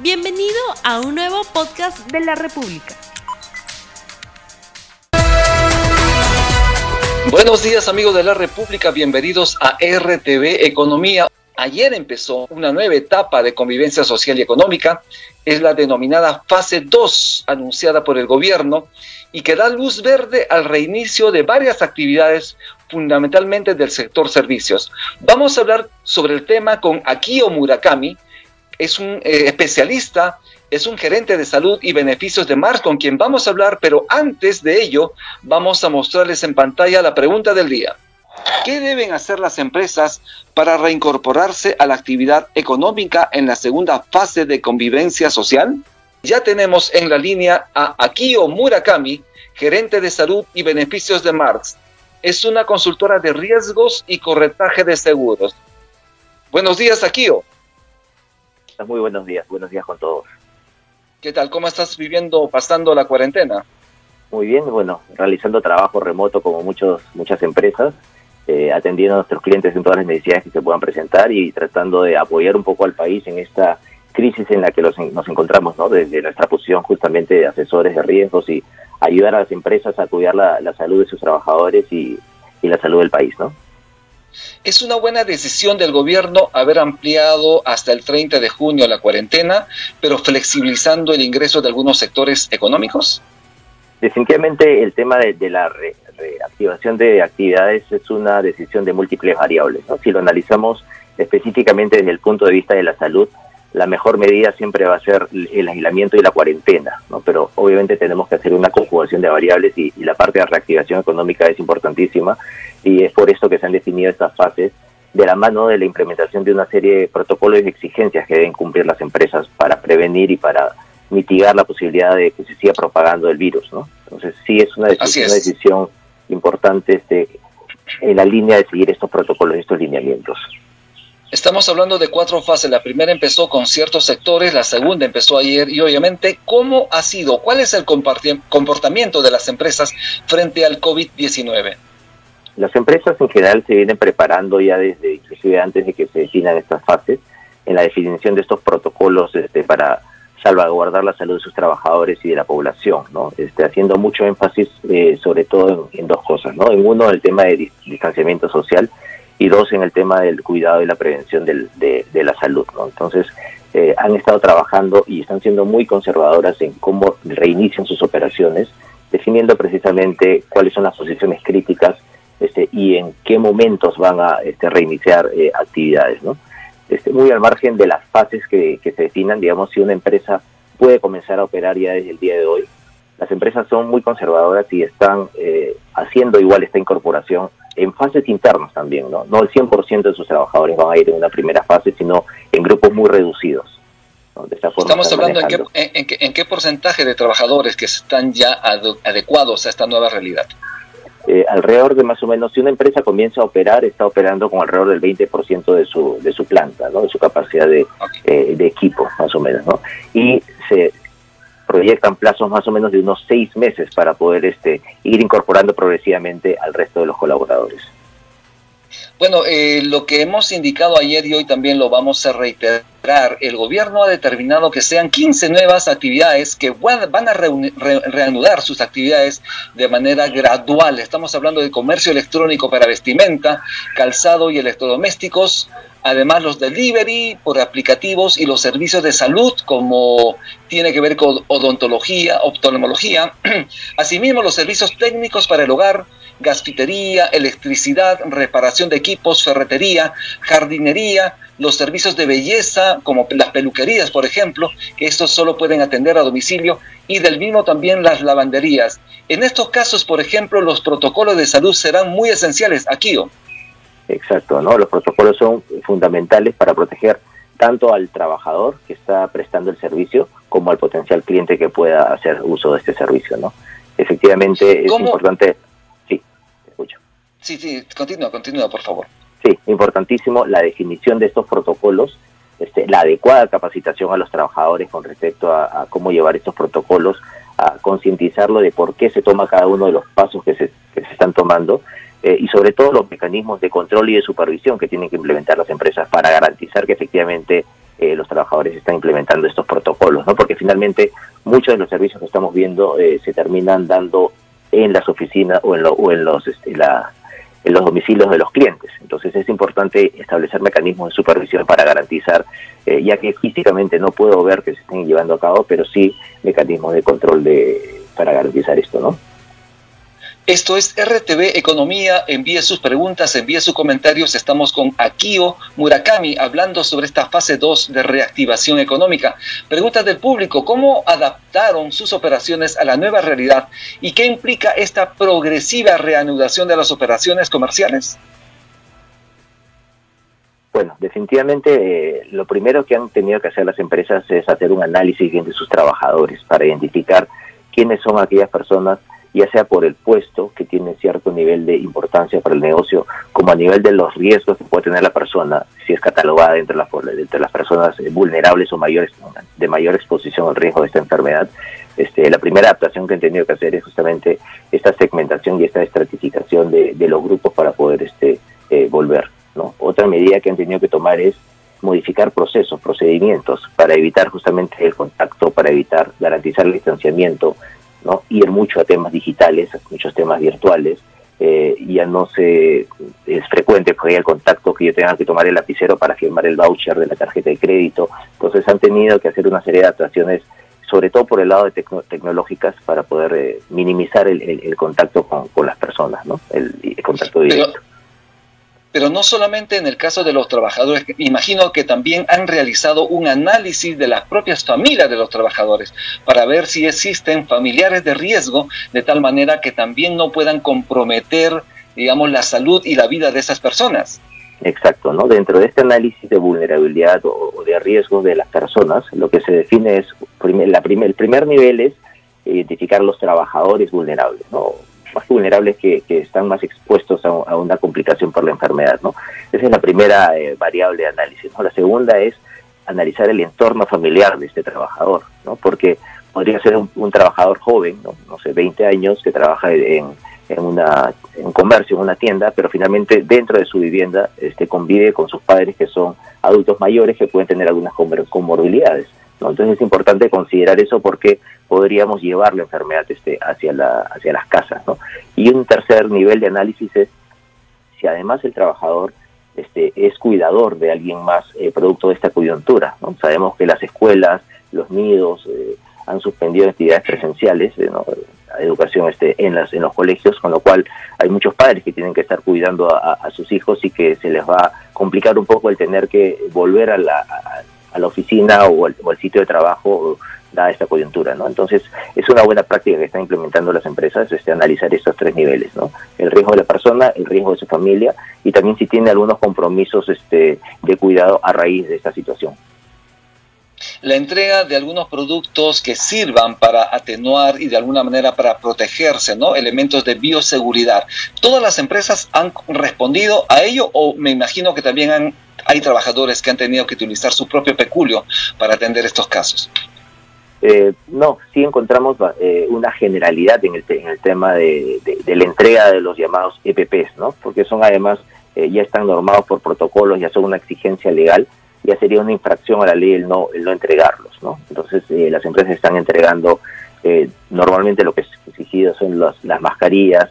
Bienvenido a un nuevo podcast de la República. Buenos días amigos de la República, bienvenidos a RTV Economía. Ayer empezó una nueva etapa de convivencia social y económica, es la denominada fase 2 anunciada por el gobierno y que da luz verde al reinicio de varias actividades fundamentalmente del sector servicios. Vamos a hablar sobre el tema con Akio Murakami, es un eh, especialista, es un gerente de salud y beneficios de Mars con quien vamos a hablar, pero antes de ello vamos a mostrarles en pantalla la pregunta del día. ¿Qué deben hacer las empresas para reincorporarse a la actividad económica en la segunda fase de convivencia social? Ya tenemos en la línea a Akio Murakami, gerente de salud y beneficios de Mars. Es una consultora de riesgos y corretaje de seguros. Buenos días, Akio. Muy buenos días, buenos días con todos. ¿Qué tal? ¿Cómo estás viviendo, pasando la cuarentena? Muy bien, bueno, realizando trabajo remoto como muchos, muchas empresas, eh, atendiendo a nuestros clientes en todas las necesidades que se puedan presentar y tratando de apoyar un poco al país en esta crisis en la que nos encontramos, ¿no? Desde nuestra posición justamente de asesores de riesgos y ayudar a las empresas a cuidar la, salud de sus trabajadores y, y la salud del país, ¿no? ¿Es una buena decisión del gobierno haber ampliado hasta el 30 de junio la cuarentena, pero flexibilizando el ingreso de algunos sectores económicos? Definitivamente el tema de, la reactivación de actividades es una decisión de múltiples variables. Si lo analizamos específicamente desde el punto de vista de la salud, la mejor medida siempre va a ser el aislamiento y la cuarentena, ¿no? pero obviamente tenemos que hacer una conjugación de variables y, la parte de reactivación económica es importantísima y es por eso que se han definido estas fases de la mano de la implementación de una serie de protocolos y exigencias que deben cumplir las empresas para prevenir y para mitigar la posibilidad de que se siga propagando el virus. ¿no? Entonces sí es una decisión, una decisión importante este, en la línea de seguir estos protocolos y estos lineamientos. Estamos hablando de cuatro fases. La primera empezó con ciertos sectores, la segunda empezó ayer y obviamente, ¿cómo ha sido? ¿Cuál es el comportamiento de las empresas frente al COVID-19? Las empresas en general se vienen preparando ya desde, inclusive antes de que se definan estas fases, en la definición de estos protocolos este, para salvaguardar la salud de sus trabajadores y de la población, ¿no? Este, haciendo mucho énfasis eh, sobre todo en, en, dos cosas, ¿no? En uno, el tema de distanciamiento social y dos en el tema del cuidado y la prevención del, de, la salud. ¿no? Entonces, eh, han estado trabajando y están siendo muy conservadoras en cómo reinician sus operaciones, definiendo precisamente cuáles son las posiciones críticas este, y en qué momentos van a este, reiniciar eh, actividades. Este, muy al margen de las fases que, que se definan, digamos, si una empresa puede comenzar a operar ya desde el día de hoy, las empresas son muy conservadoras y están eh, haciendo igual esta incorporación en fases internas también, ¿no? No el 100% de sus trabajadores van a ir en una primera fase, sino en grupos muy reducidos. Estamos hablando en qué, porcentaje de trabajadores que están ya adecuados a esta nueva realidad. Eh, alrededor de más o menos, si una empresa comienza a operar, está operando con alrededor del 20% de su, de su planta, ¿no? de su capacidad de, eh, de equipo, más o menos. ¿no? Y se, proyectan plazos más o menos de unos seis meses para poder este, ir incorporando progresivamente al resto de los colaboradores. Bueno, eh, lo que hemos indicado ayer y hoy también lo vamos a reiterar. El gobierno ha determinado que sean 15 nuevas actividades que van a reanudar sus actividades de manera gradual. Estamos hablando de comercio electrónico para vestimenta, calzado y electrodomésticos, además los delivery por aplicativos y los servicios de salud como tiene que ver con odontología, oftalmología, asimismo los servicios técnicos para el hogar, gasfitería, electricidad, reparación de equipos, ferretería, jardinería, los servicios de belleza, como las peluquerías, por ejemplo, que estos solo pueden atender a domicilio, y del mismo también las lavanderías. En estos casos, por ejemplo, los protocolos de salud serán muy esenciales aquí. Exacto, ¿no? Los protocolos son fundamentales para proteger tanto al trabajador que está prestando el servicio como al potencial cliente que pueda hacer uso de este servicio, ¿no? Efectivamente es importante Sí, sí, continúa, continúa, por favor. Sí, importantísimo la definición de estos protocolos, este, la adecuada capacitación a los trabajadores con respecto a, cómo llevar estos protocolos, a concientizarlo de por qué se toma cada uno de los pasos que se, que se están tomando eh, y sobre todo los mecanismos de control y de supervisión que tienen que implementar las empresas para garantizar que efectivamente eh, los trabajadores están implementando estos protocolos, ¿no? Porque finalmente muchos de los servicios que estamos viendo eh, se terminan dando en las oficinas o en, o en los este, la, en los domicilios de los clientes. Entonces es importante establecer mecanismos de supervisión para garantizar, eh, ya que físicamente no puedo ver que se estén llevando a cabo, pero sí mecanismos de control de para garantizar esto, ¿no? Esto es RTV Economía. Envíe sus preguntas, envíe sus comentarios. Estamos con Akio Murakami hablando sobre esta fase 2 de reactivación económica. Preguntas del público, ¿cómo adaptaron sus operaciones a la nueva realidad y qué implica esta progresiva reanudación de las operaciones comerciales? Bueno, definitivamente eh, lo primero que han tenido que hacer las empresas es hacer un análisis de sus trabajadores para identificar quiénes son aquellas personas ya sea por el puesto que tiene cierto nivel de importancia para el negocio, como a nivel de los riesgos que puede tener la persona, si es catalogada entre las, entre las personas vulnerables o mayores, de mayor exposición al riesgo de esta enfermedad. Este, la primera adaptación que han tenido que hacer es justamente esta segmentación y esta estratificación de, los grupos para poder este, eh, volver. ¿no? Otra medida que han tenido que tomar es modificar procesos, procedimientos, para evitar justamente el contacto, para evitar garantizar el distanciamiento, ¿no? ir mucho a temas digitales, muchos temas virtuales. Eh, ya no se es frecuente porque hay el contacto que yo tenga que tomar el lapicero para firmar el voucher de la tarjeta de crédito. Entonces han tenido que hacer una serie de adaptaciones, sobre todo por el lado de tecnológicas, para poder eh, minimizar el, contacto con, las personas, ¿no? el, contacto directo. Pero no solamente en el caso de los trabajadores, imagino que también han realizado un análisis de las propias familias de los trabajadores para ver si existen familiares de riesgo de tal manera que también no puedan comprometer, digamos, la salud y la vida de esas personas. Exacto, ¿no? Dentro de este análisis de vulnerabilidad o de riesgo de las personas, lo que se define es, la el primer nivel es identificar los trabajadores vulnerables, ¿no? Más vulnerables que, están más expuestos a, una complicación por la enfermedad. ¿no? Esa es la primera eh, variable de análisis. La segunda es analizar el entorno familiar de este trabajador, ¿no? porque podría ser un, trabajador joven, ¿no? sé, 20 años, que trabaja en, en, una, en un comercio, en una tienda, pero finalmente dentro de su vivienda este, convive con sus padres que son adultos mayores que pueden tener algunas comorbilidades. Entonces es importante considerar eso porque podríamos llevar la enfermedad este, hacia, la, hacia las casas. ¿no? Y un tercer nivel de análisis es si además el trabajador este, es cuidador de alguien más eh, producto de esta coyuntura. ¿no? Sabemos que las escuelas, los nidos eh, han suspendido actividades presenciales, eh, la educación este, en, las, en los colegios, con lo cual hay muchos padres que tienen que estar cuidando a, sus hijos y que se les va a complicar un poco el tener que volver a la, a la oficina o al, sitio de trabajo dada esta coyuntura, ¿no? Entonces, es una buena práctica que están implementando las empresas, este, analizar estos tres niveles, ¿no? El riesgo de la persona, el riesgo de su familia y también si tiene algunos compromisos este, de cuidado a raíz de esta situación. La entrega de algunos productos que sirvan para atenuar y de alguna manera para protegerse, ¿no? Elementos de bioseguridad. ¿Todas las empresas han respondido a ello o me imagino que también han hay trabajadores que han tenido que utilizar su propio peculio para atender estos casos. Eh, no, sí encontramos eh, una generalidad en el, en el tema de, la entrega de los llamados EPPs, ¿no? Porque son además, eh, ya están normados por protocolos, ya son una exigencia legal, ya sería una infracción a la ley el no, el no entregarlos, ¿no? Entonces las empresas están entregando, normalmente lo que es exigido son las mascarillas,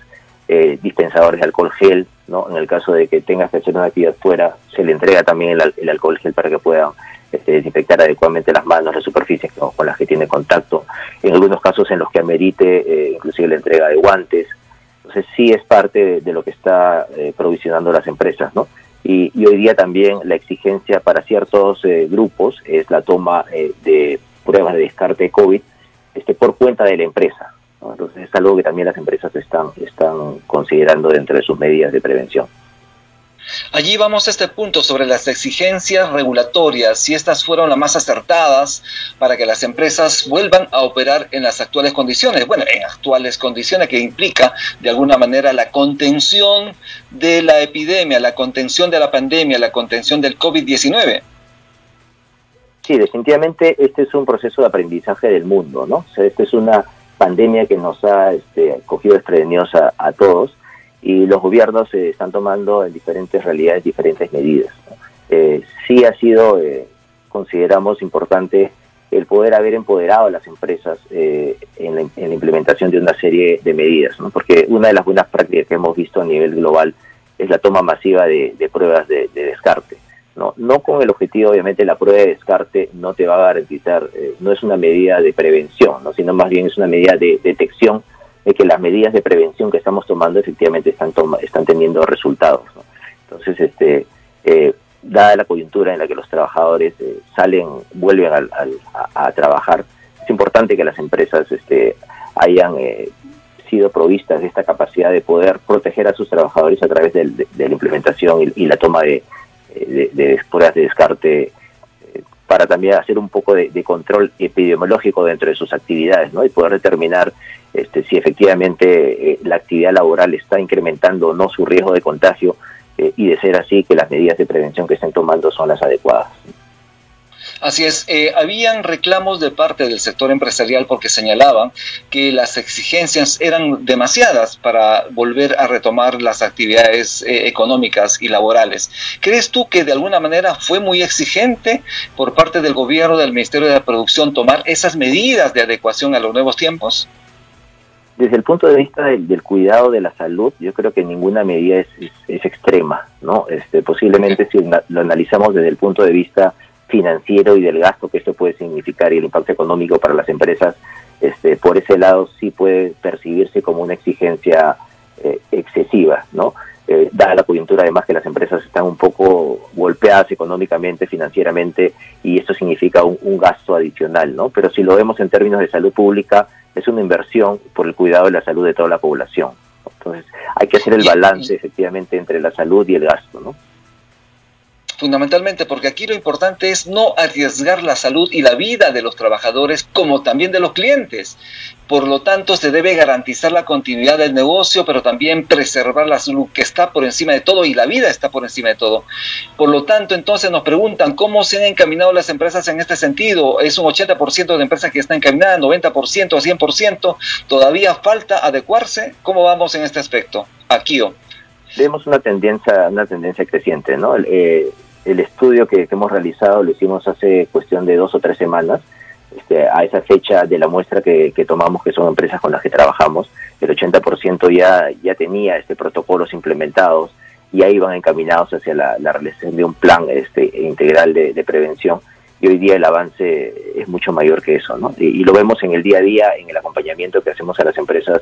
dispensadores de alcohol gel, ¿no? En el caso de que tengas que hacer una actividad fuera, se le entrega también el, alcohol gel para que puedan este, desinfectar adecuadamente las manos, las superficies con las que tiene contacto. En algunos casos en los que amerite, eh, inclusive la entrega de guantes. Entonces sí es parte de, lo que está eh, provisionando las empresas, ¿no? Y, hoy día también la exigencia para ciertos eh, grupos es la toma de pruebas de descarte de COVID este, por cuenta de la empresa. Entonces es algo que también las empresas están, están considerando dentro de sus medidas de prevención. Allí vamos a este punto sobre las exigencias regulatorias, si estas fueron las más acertadas para que las empresas vuelvan a operar en las actuales condiciones. Bueno, en actuales condiciones que implica de alguna manera la contención de la epidemia, la contención de la pandemia, la contención del COVID-19. Sí, definitivamente este es un proceso de aprendizaje del mundo, ¿no? O sea, este es una pandemia que nos ha este, cogido desprevenidos a, todos y los gobiernos se están tomando en diferentes realidades diferentes medidas. Eh, sí ha sido eh, consideramos importante el poder haber empoderado a las empresas eh, en, la, implementación de una serie de medidas, porque una de las buenas prácticas que hemos visto a nivel global es la toma masiva de, pruebas de, descarte. ¿No? no con el objetivo, obviamente, la prueba de descarte no te va a garantizar, eh, no es una medida de prevención, ¿no? sino más bien es una medida de detección de que las medidas de prevención que estamos tomando efectivamente están, están teniendo resultados. Entonces, este, eh, dada la coyuntura en la que los trabajadores eh, salen, vuelven a, trabajar, es importante que las empresas este, hayan eh, sido provistas de esta capacidad de poder proteger a sus trabajadores a través de, la implementación y, la toma de, de, de, pruebas de descarte eh, para también hacer un poco de, control epidemiológico dentro de sus actividades ¿no? y poder determinar este, si efectivamente la actividad laboral está incrementando o no su riesgo de contagio eh, y de ser así que las medidas de prevención que estén tomando son las adecuadas. Así es, eh, habían reclamos de parte del sector empresarial porque señalaban que las exigencias eran demasiadas para volver a retomar las actividades eh, económicas y laborales. ¿Crees tú que de alguna manera fue muy exigente por parte del gobierno, del Ministerio de la Producción, tomar esas medidas de adecuación a los nuevos tiempos? desde el punto de vista del, cuidado de la salud, yo creo que ninguna medida es, es, extrema, ¿no? Este, posiblemente si lo analizamos desde el punto de vista financiero y del gasto que esto puede significar y el impacto económico para las empresas, este, por ese lado sí puede percibirse como una exigencia eh, excesiva, ¿no? Eh, dada la coyuntura además que las empresas están un poco golpeadas económicamente, financieramente, y esto significa un, un gasto adicional, ¿no? Pero si lo vemos en términos de salud pública, es una inversión por el cuidado de la salud de toda la población. Entonces, hay que hacer el balance efectivamente entre la salud y el gasto, ¿no? Fundamentalmente porque aquí lo importante es no arriesgar la salud y la vida de los trabajadores como también de los clientes. Por lo tanto, se debe garantizar la continuidad del negocio, pero también preservar la salud que está por encima de todo y la vida está por encima de todo. Por lo tanto, entonces nos preguntan cómo se han encaminado las empresas en este sentido. Es un 80% de empresas que están encaminadas, 90%, 100%. Todavía falta adecuarse. ¿Cómo vamos en este aspecto? Aquí. Vemos una tendencia, una tendencia creciente, ¿no? Eh, el estudio que, hemos realizado lo hicimos hace cuestión de dos o tres semanas. Este, a esa fecha de la muestra que, tomamos, que son empresas con las que trabajamos, el 80% ya, ya tenía este protocolos implementados y ahí van encaminados hacia la, realización de un plan este, integral de, prevención. Y hoy día el avance es mucho mayor que eso, ¿no? Y, lo vemos en el día a día, en el acompañamiento que hacemos a las empresas,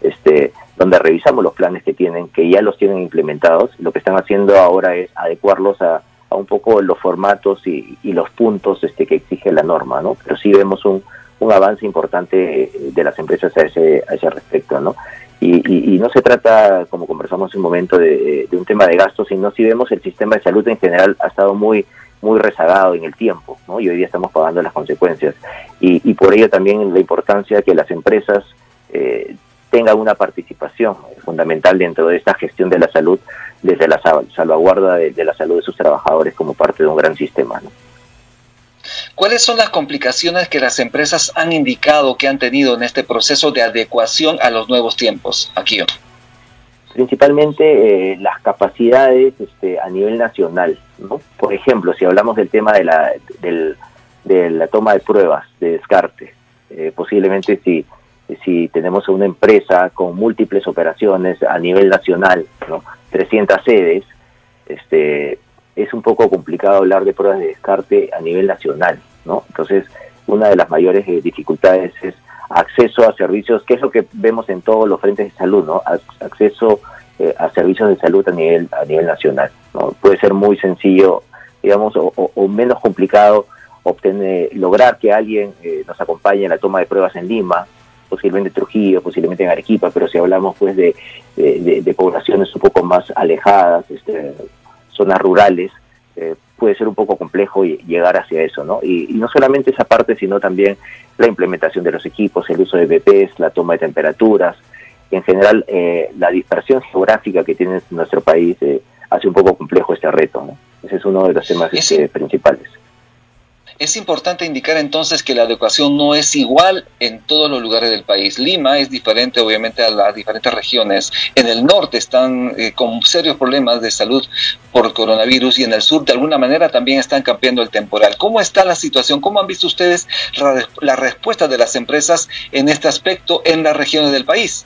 este, donde revisamos los planes que tienen, que ya los tienen implementados. Lo que están haciendo ahora es adecuarlos a un poco los formatos y, los puntos este, que exige la norma, ¿no? Pero sí vemos un, un avance importante de las empresas a ese, a ese respecto, ¿no? Y, y, no se trata, como conversamos en un momento, de, un tema de gasto, sino si vemos el sistema de salud en general ha estado muy muy rezagado en el tiempo, ¿no? Y hoy día estamos pagando las consecuencias. Y, y por ello también la importancia que las empresas eh, tengan una participación fundamental dentro de esta gestión de la salud desde la salvaguarda de, la salud de sus trabajadores como parte de un gran sistema. ¿Cuáles son las complicaciones que las empresas han indicado que han tenido en este proceso de adecuación a los nuevos tiempos? Aquí. Principalmente eh, las capacidades este, a nivel nacional. ¿no? Por ejemplo, si hablamos del tema de la, de la toma de pruebas de descarte, eh, posiblemente si si tenemos una empresa con múltiples operaciones a nivel nacional, ¿no? 300 sedes, este, es un poco complicado hablar de pruebas de descarte a nivel nacional, ¿no? Entonces, una de las mayores eh, dificultades es acceso a servicios, que es lo que vemos en todos los frentes de salud, ¿no? Acceso eh, a servicios de salud a nivel a nivel nacional, ¿no? Puede ser muy sencillo, digamos, o, menos complicado obtener, lograr que alguien eh, nos acompañe en la toma de pruebas en Lima, posiblemente Trujillo, posiblemente en Arequipa, pero si hablamos pues de, de, poblaciones un poco más alejadas, este, zonas rurales, eh, puede ser un poco complejo llegar hacia eso, ¿no? Y, no solamente esa parte, sino también la implementación de los equipos, el uso de BPs, la toma de temperaturas, en general eh, la dispersión geográfica que tiene nuestro país eh, hace un poco complejo este reto, ¿no? Ese es uno de los temas este, principales. Es importante indicar entonces que la educación no es igual en todos los lugares del país. Lima es diferente obviamente a las diferentes regiones. En el norte están eh, con serios problemas de salud por coronavirus y en el sur de alguna manera también están cambiando el temporal. ¿Cómo está la situación? ¿Cómo han visto ustedes la, respuesta de las empresas en este aspecto en las regiones del país?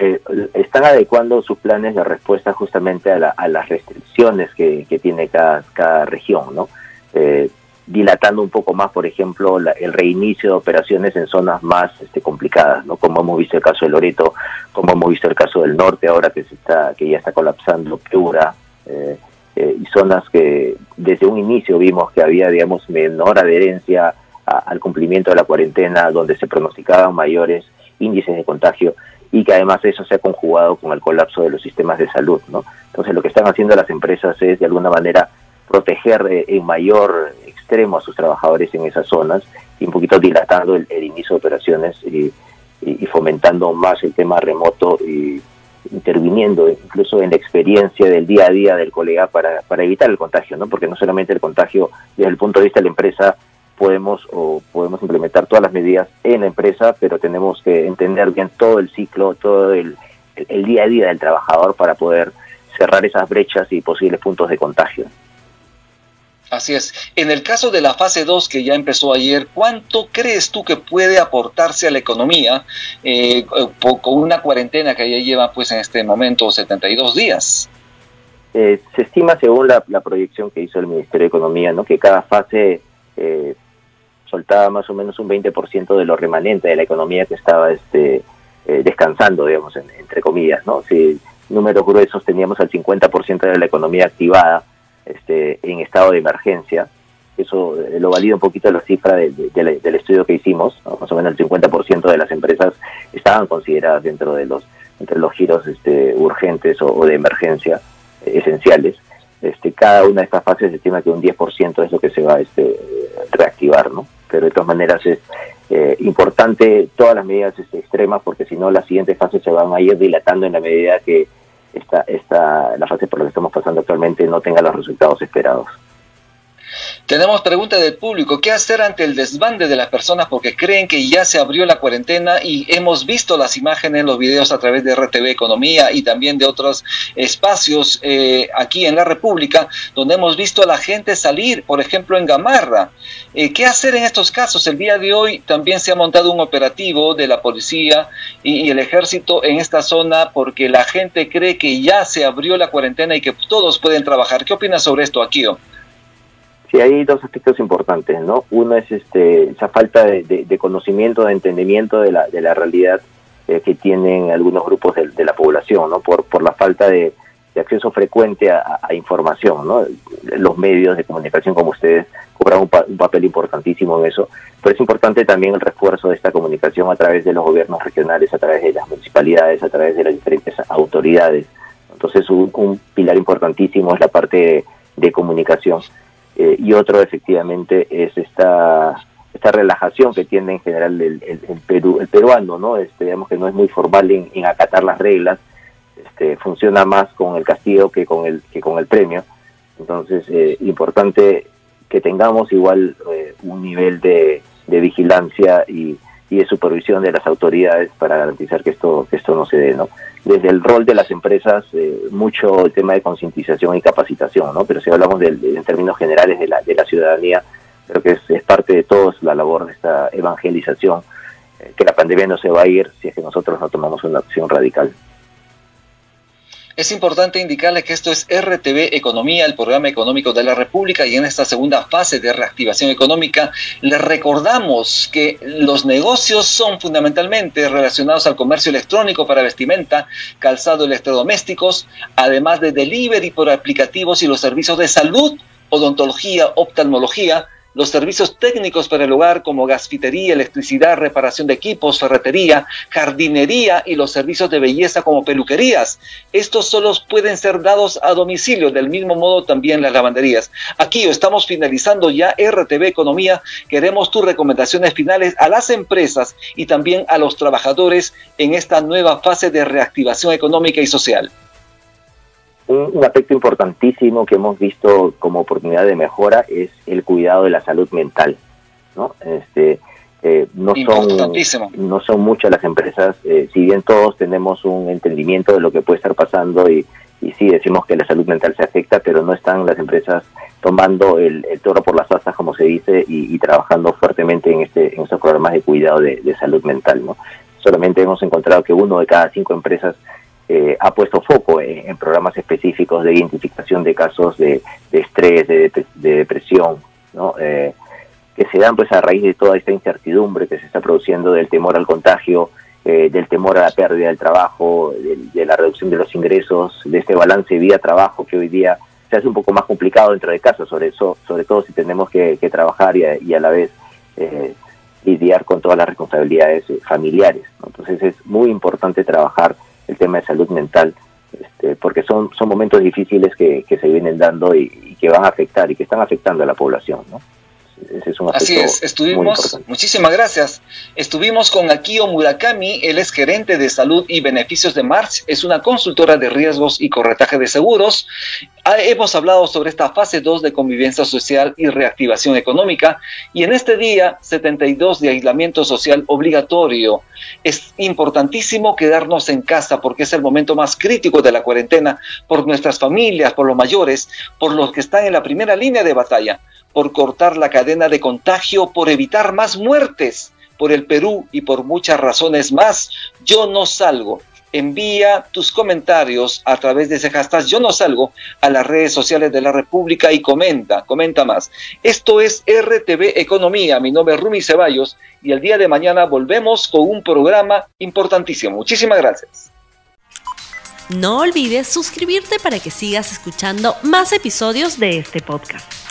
Eh, están adecuando sus planes de respuesta justamente a, las restricciones que, tiene cada, cada región, ¿no? Eh, dilatando un poco más, por ejemplo, el reinicio de operaciones en zonas más este, complicadas, ¿no? Como hemos visto el caso de Loreto, como hemos visto el caso del norte ahora que se está, que ya está colapsando Piura, eh, eh, y zonas que desde un inicio vimos que había, digamos, menor adherencia al cumplimiento de la cuarentena, donde se pronosticaban mayores índices de contagio y que además eso se ha conjugado con el colapso de los sistemas de salud, ¿no? Entonces lo que están haciendo las empresas es de alguna manera proteger en mayor extremo a sus trabajadores en esas zonas y un poquito dilatando el, inicio de operaciones y, fomentando más el tema remoto y interviniendo incluso en la experiencia del día a día del colega para, para evitar el contagio, ¿no? Porque no solamente el contagio desde el punto de vista de la empresa podemos o podemos implementar todas las medidas en la empresa, pero tenemos que entender bien todo el ciclo, todo el día a día del trabajador para poder cerrar esas brechas y posibles puntos de contagio. Así es. En el caso de la fase 2 que ya empezó ayer, ¿cuánto crees tú que puede aportarse a la economía eh, con una cuarentena que ya lleva pues en este momento 72 días? Eh, se estima según la, proyección que hizo el Ministerio de Economía, ¿no? que cada fase eh, soltaba más o menos un 20% de lo remanente de la economía que estaba este, descansando, digamos, entre comillas. ¿no? Si números gruesos teníamos al 50% de la economía activada, este, en estado de emergencia. Eso eh, lo valida un poquito la cifra del estudio que hicimos. Más o menos el 50% de las empresas estaban consideradas dentro de los entre los giros este, urgentes o, de emergencia eh, esenciales. Este, cada una de estas fases se estima que un 10% es lo que se va a este, reactivar, ¿no? Pero de todas maneras es eh, importante todas las medidas este, extremas porque si no las siguientes fases se van a ir dilatando en la medida que esta, esta, la fase por la que estamos pasando actualmente no tenga los resultados esperados. Tenemos pregunta del público, ¿qué hacer ante el desbande de las personas porque creen que ya se abrió la cuarentena y hemos visto las imágenes, los videos a través de RTV Economía y también de otros espacios eh, aquí en la República, donde hemos visto a la gente salir, por ejemplo en Gamarra? Eh, ¿Qué hacer en estos casos? El día de hoy también se ha montado un operativo de la policía y, el ejército en esta zona porque la gente cree que ya se abrió la cuarentena y que todos pueden trabajar. ¿Qué opinas sobre esto, Akio? Sí, hay dos aspectos importantes, ¿no? Uno es este, esa falta de, conocimiento, de entendimiento de la, de la realidad eh, que tienen algunos grupos de, la población, ¿no? Por, por la falta de, acceso frecuente a, información, ¿no? Los medios de comunicación como ustedes cobran un, un, papel importantísimo en eso, pero es importante también el refuerzo de esta comunicación a través de los gobiernos regionales, a través de las municipalidades, a través de las diferentes autoridades. Entonces, un, un pilar importantísimo es la parte de comunicación eh, y otro efectivamente es esta esta relajación que tiene en general el, el, Perú, el peruano, ¿no? Este, digamos que no es muy formal en, acatar las reglas, este, funciona más con el castigo que con el que con el premio. Entonces, eh, importante que tengamos igual eh, un nivel de vigilancia y, y de supervisión de las autoridades para garantizar que esto que esto no se dé no desde el rol de las empresas eh, mucho el tema de concientización y capacitación no pero si hablamos de, en términos generales de la de la ciudadanía creo que es, parte de todos la labor de esta evangelización eh, que la pandemia no se va a ir si es que nosotros no tomamos una acción radical es importante indicarle que esto es RTV Economía, el programa económico de la República, y en esta segunda fase de reactivación económica le recordamos que los negocios son fundamentalmente relacionados al comercio electrónico para vestimenta, calzado electrodomésticos, además de delivery por aplicativos y los servicios de salud, odontología, oftalmología, los servicios técnicos para el hogar como gasfitería, electricidad, reparación de equipos, ferretería, jardinería y los servicios de belleza como peluquerías. Estos solo pueden ser dados a domicilio, del mismo modo también las lavanderías. Aquí estamos finalizando ya RTV Economía. Queremos tus recomendaciones finales a las empresas y también a los trabajadores en esta nueva fase de reactivación económica y social. Un, aspecto importantísimo que hemos visto como oportunidad de mejora es el cuidado de la salud mental. ¿no? Este, eh, no, son, no son muchas las empresas, eh, si bien todos tenemos un entendimiento de lo que puede estar pasando y, y sí decimos que la salud mental se afecta, pero no están las empresas tomando el, toro por las asas, como se dice, y, trabajando fuertemente en, este, en estos programas de cuidado de, salud mental. ¿no? Solamente hemos encontrado que uno de cada cinco empresas eh, ha puesto foco en, programas específicos de identificación de casos de, estrés, de, depresión, ¿no? Eh, que se dan pues a raíz de toda esta incertidumbre que se está produciendo del temor al contagio, eh, del temor a la pérdida del trabajo, de, la reducción de los ingresos, de este balance vida-trabajo que hoy día se hace un poco más complicado dentro de casa, sobre, eso, sobre todo si tenemos que, trabajar y a, la vez eh, lidiar con todas las responsabilidades familiares. Entonces es muy importante trabajar el tema de salud mental, este, porque son, son momentos difíciles que, se vienen dando y, y, que van a afectar y que están afectando a la población. ¿no? Así es, estuvimos, muchísimas gracias. Estuvimos con Akio Murakami, él es gerente de salud y beneficios de March, es una consultora de riesgos y corretaje de seguros. Ah, hemos hablado sobre esta fase 2 de convivencia social y reactivación económica y en este día 72 de aislamiento social obligatorio. Es importantísimo quedarnos en casa porque es el momento más crítico de la cuarentena por nuestras familias, por los mayores, por los que están en la primera línea de batalla por cortar la cadena de contagio, por evitar más muertes, por el Perú y por muchas razones más. Yo no salgo. Envía tus comentarios a través de ese hashtag Yo no salgo a las redes sociales de la República y comenta, comenta más. Esto es RTV Economía. Mi nombre es Rumi Ceballos y el día de mañana volvemos con un programa importantísimo. Muchísimas gracias. No olvides suscribirte para que sigas escuchando más episodios de este podcast.